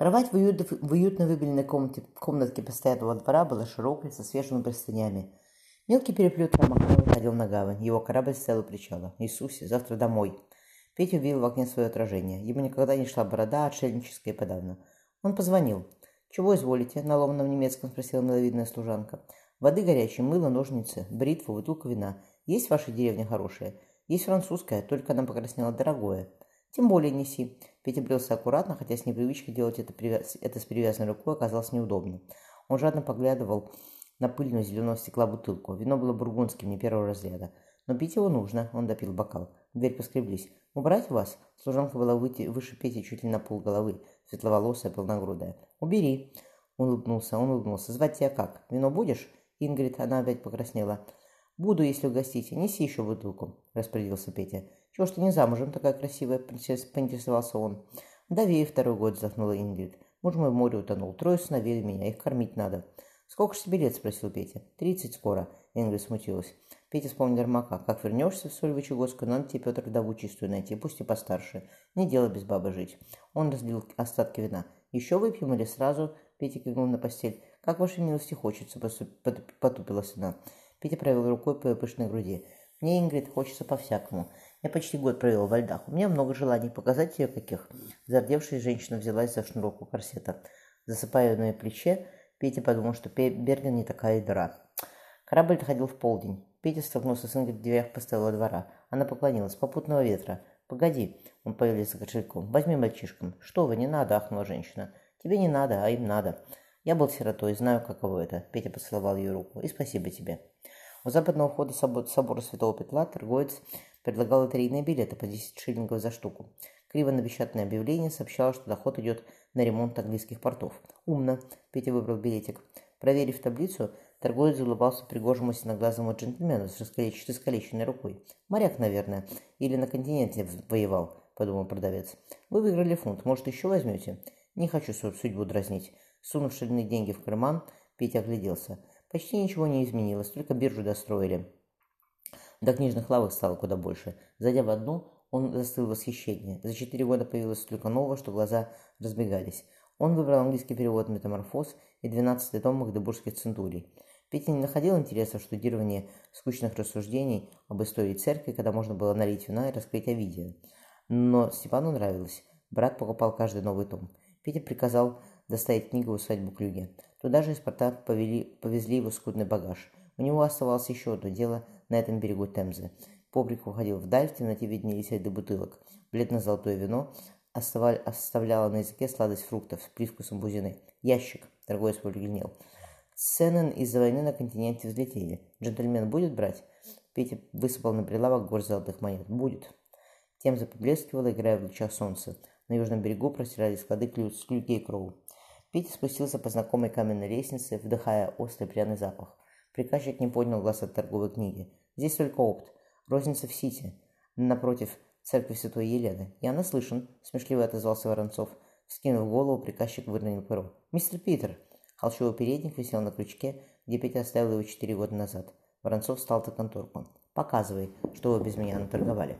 Кровать в, уют, в уютно выбеленной комнате, комнатке постоянного двора была широкой, со свежими простынями. Мелкий переплет Ромахна выходил на гавань. Его корабль стоял у причала. «Иисусе, завтра домой!» Петя увидел в окне свое отражение. Ему никогда не шла борода, отшельническая подавно. Он позвонил. «Чего изволите?» – на ломаном немецком спросила миловидная служанка. «Воды горячей, мыло, ножницы, бритву, бутылку вина. Есть в вашей деревне хорошее?» «Есть французская, только она покраснела дорогое». «Тем более неси». Петя брился аккуратно, хотя с непривычки делать это, привяз... это с привязанной рукой оказалось неудобно. Он жадно поглядывал на пыльную зеленого стекла бутылку. Вино было бургундским, не первого разряда. Но пить его нужно, он допил бокал. Дверь поскреблись. «Убрать вас?» Служанка была выйти, выше Пети чуть ли на пол головы, светловолосая, полногрудая. «Убери!» Он улыбнулся, он улыбнулся. «Звать тебя как? Вино будешь?» Ингрид, она опять покраснела. «Буду, если угостите. Неси еще бутылку», – распорядился Петя. «Чего ж ты не замужем такая красивая?» – поинтересовался он. «Давей второй год», – вздохнула Ингрид. «Муж мой в море утонул. Трое сыновей меня. Их кормить надо». «Сколько ж тебе лет?» – спросил Петя. «Тридцать скоро», – Ингрид смутилась. Петя вспомнил Ермака. «Как вернешься в Сольвычегодскую, надо тебе, Петр, вдову чистую найти, пусть и постарше. Не дело без бабы жить». Он разлил остатки вина. «Еще выпьем или сразу?» – Петя кивнул на постель. «Как вашей милости хочется?» – потупилась она. Петя провел рукой по пышной груди. «Мне, Ингрид, хочется по-всякому. Я почти год провел во льдах. У меня много желаний. Показать тебе каких?» Зардевшая женщина взялась за шнурок у корсета. Засыпая на плече, Петя подумал, что Берген не такая дыра. Корабль доходил в полдень. Петя столкнулся с Ингрид в дверях постоялого двора. Она поклонилась. «Попутного ветра». «Погоди», — он появился кошельком. «Возьми мальчишкам». «Что вы, не надо», — ахнула женщина. «Тебе не надо, а им надо». «Я был сиротой, знаю, каково это», — Петя поцеловал ее руку. «И спасибо тебе». У западного входа собора Святого Петла торговец предлагал лотерейные билеты по 10 шиллингов за штуку. Криво напечатанное объявление сообщало, что доход идет на ремонт английских портов. Умно. Петя выбрал билетик. Проверив таблицу, торговец улыбался пригожему синоглазому джентльмену с искалеченной рукой. «Моряк, наверное. Или на континенте воевал», — подумал продавец. «Вы выиграли фунт. Может, еще возьмете?» «Не хочу судьбу дразнить». Сунув шальные деньги в карман, Петя огляделся. Почти ничего не изменилось, только биржу достроили. До книжных лавок стало куда больше. Зайдя в одну, он застыл в восхищении. За четыре года появилось столько нового, что глаза разбегались. Он выбрал английский перевод «Метаморфоз» и двенадцатый том Магдебургских центурий. Петя не находил интереса в штудировании скучных рассуждений об истории церкви, когда можно было налить вина и раскрыть Овидия. Но Степану нравилось. Брат покупал каждый новый том. Петя приказал доставить книгу в усадьбу Клюге. Туда же порта повели, повезли его скудный багаж. У него оставалось еще одно дело на этом берегу Темзы. Побрик уходил вдаль, в темноте виднелись ряды бутылок. Бледно-золотое вино оставляло на языке сладость фруктов с привкусом бузины. Ящик, торговец побледнел. Цены из-за войны на континенте взлетели. Джентльмен будет брать? Петя высыпал на прилавок горсть золотых монет. Будет. Темза поблескивала, играя в лучах солнца. На южном берегу простирались склады клюки и кроу. Петя спустился по знакомой каменной лестнице, вдыхая острый пряный запах. Приказчик не поднял глаз от торговой книги. Здесь только опт. Розница в Сити, напротив церкви Святой Елены. Я наслышан, смешливо отозвался Воронцов. Скинув голову, приказчик выронил перо. «Мистер Питер!» Холщовый передник висел на крючке, где Петя оставил его четыре года назад. Воронцов встал за конторку. «Показывай, что вы без меня наторговали».